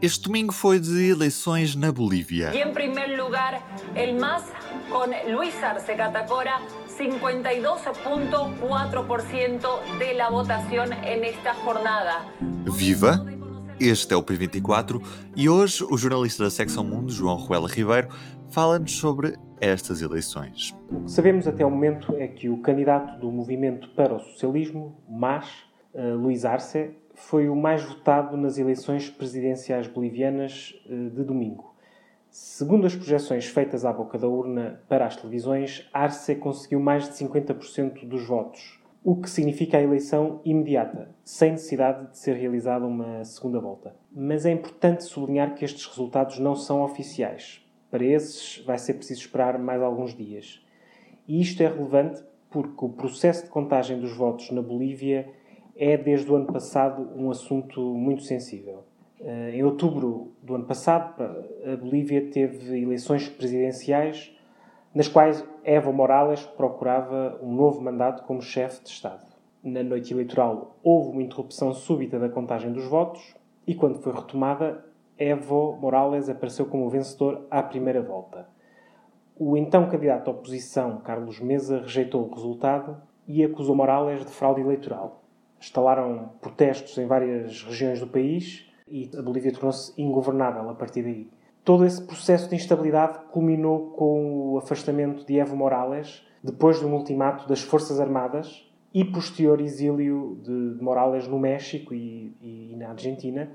Este domingo foi de eleições na Bolívia. E em primeiro lugar, el MAS com Luis Arce Catacora, 52.4% de la votación en esta jornada. Viva! Este é o P24 e hoje o jornalista da Secção Mundo, João Ruela Ribeiro, fala-nos sobre estas eleições. O que sabemos até o momento é que o candidato do Movimento para o Socialismo, MAS, uh, Luís Arce, foi o mais votado nas eleições presidenciais bolivianas uh, de domingo. Segundo as projeções feitas à boca da urna para as televisões, Arce conseguiu mais de 50% dos votos, o que significa a eleição imediata, sem necessidade de ser realizada uma segunda volta. Mas é importante sublinhar que estes resultados não são oficiais. Para esses vai ser preciso esperar mais alguns dias. E isto é relevante porque o processo de contagem dos votos na Bolívia é, desde o ano passado, um assunto muito sensível. Eh, em outubro do ano passado, a Bolívia teve eleições presidenciais nas quais Evo Morales procurava um novo mandato como chefe de Estado. Na noite eleitoral houve uma interrupção súbita da contagem dos votos e, quando foi retomada, Evo Morales apareceu como vencedor à primeira volta. O então candidato à oposição, Carlos Mesa, rejeitou o resultado e acusou Morales de fraude eleitoral. Instalaram protestos em várias regiões do país e a Bolívia tornou-se ingovernável a partir daí. Todo esse processo de instabilidade culminou com o afastamento de Evo Morales, depois de um ultimato das Forças Armadas e posterior exílio de Morales no México e, e na Argentina,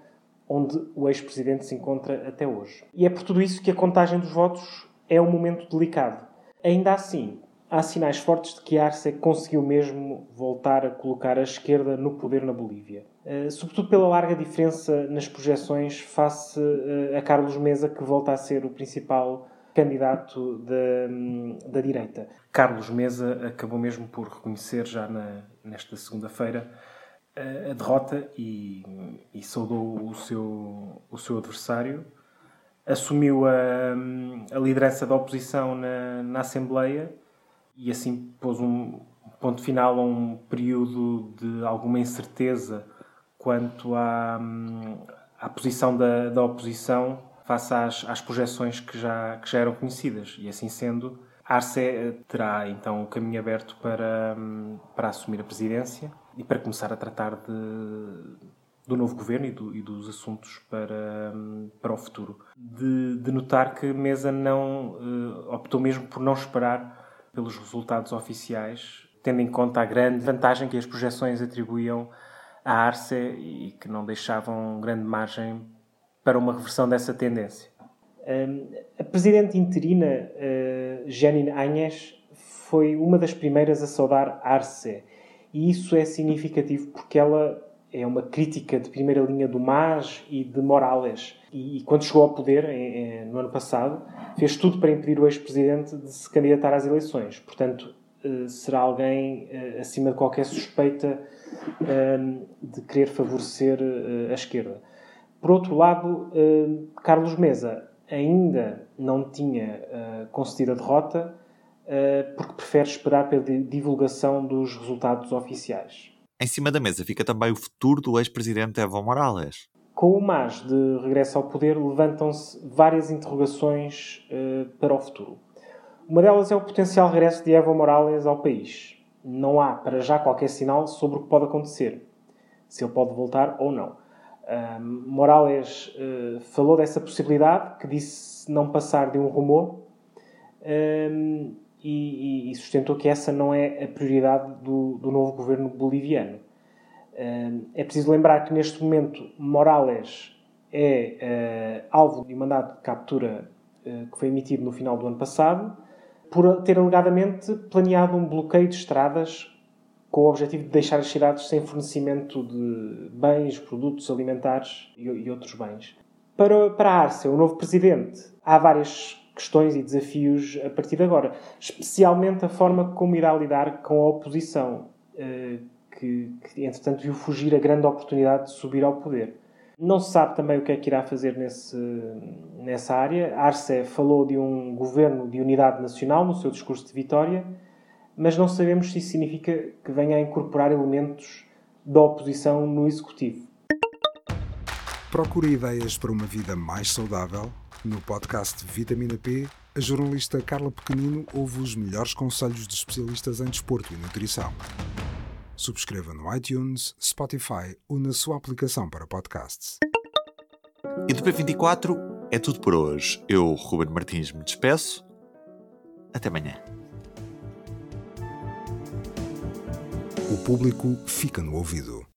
onde o ex-presidente se encontra até hoje. E é por tudo isso que a contagem dos votos é um momento delicado. Ainda assim, há sinais fortes de que Arce conseguiu mesmo voltar a colocar a esquerda no poder na Bolívia. Uh, sobretudo pela larga diferença nas projeções face uh, a Carlos Mesa, que volta a ser o principal candidato da, da direita. Carlos Mesa acabou mesmo por reconhecer já na, nesta segunda-feira a, a derrota e, e, saudou o seu, o seu adversário. Assumiu a, a liderança da oposição na, na Assembleia e assim pôs um ponto final a um período de alguma incerteza quanto à, à posição da, da oposição face às, às projeções que já, que já eram conhecidas. E assim sendo, Arce terá então o caminho aberto para, para assumir a presidência e para começar a tratar de, do novo governo e, do, e, dos assuntos para, para o futuro. De, de notar que Mesa não uh, optou mesmo por não esperar pelos resultados oficiais, tendo em conta a grande vantagem que as projeções atribuíam à Arce e que não deixavam grande margem para uma reversão dessa tendência. Um, a presidente interina, uh, Janine Áñez, foi uma das primeiras a saudar Arce. E isso é significativo porque ela é uma crítica de primeira linha do MAS e de Morales. E, e quando chegou ao poder, no ano passado, fez tudo para impedir o ex-presidente de se candidatar às eleições. Portanto, uh, será alguém uh, acima de qualquer suspeita uh, de querer favorecer a esquerda. Por outro lado, Carlos Mesa ainda não tinha concedido a derrota porque prefere esperar pela divulgação dos resultados oficiais. Em cima da mesa fica também o futuro do ex-presidente Evo Morales. Com o MAS de regresso ao poder, levantam-se várias interrogações uh, para o futuro. Uma delas é o potencial regresso de Evo Morales ao país. Não há, para já, qualquer sinal sobre o que pode acontecer, se ele pode voltar ou não. Uh, Morales uh, falou dessa possibilidade, que disse não passar de um rumor, e, e, sustentou que essa não é a prioridade do, do novo governo boliviano. É preciso lembrar que neste momento Morales é uh, alvo de um mandato de captura uh, que foi emitido no final do ano passado por ter alegadamente planeado um bloqueio de estradas com o objetivo de deixar as cidades sem fornecimento de bens, produtos alimentares e, e outros bens. Para, para a Arce, o novo presidente, há várias questões e desafios a partir de agora, especialmente a forma como irá lidar com a oposição, uh, que, que, entretanto viu fugir a grande oportunidade de subir ao poder. Não se sabe também o que é que irá fazer nesse, nessa área. Arce falou de um governo de unidade nacional no seu discurso de vitória, mas não sabemos se isso significa que venha a incorporar elementos da oposição no executivo. Procura ideias para uma vida mais saudável? No podcast Vitamina P, a jornalista Carla Pequenino ouve os melhores conselhos de especialistas em desporto e nutrição. Subscreva no iTunes, Spotify ou na sua aplicação para podcasts. E do P24 é tudo por hoje. Eu, Ruben Martins, me despeço. Até amanhã. O público fica no ouvido.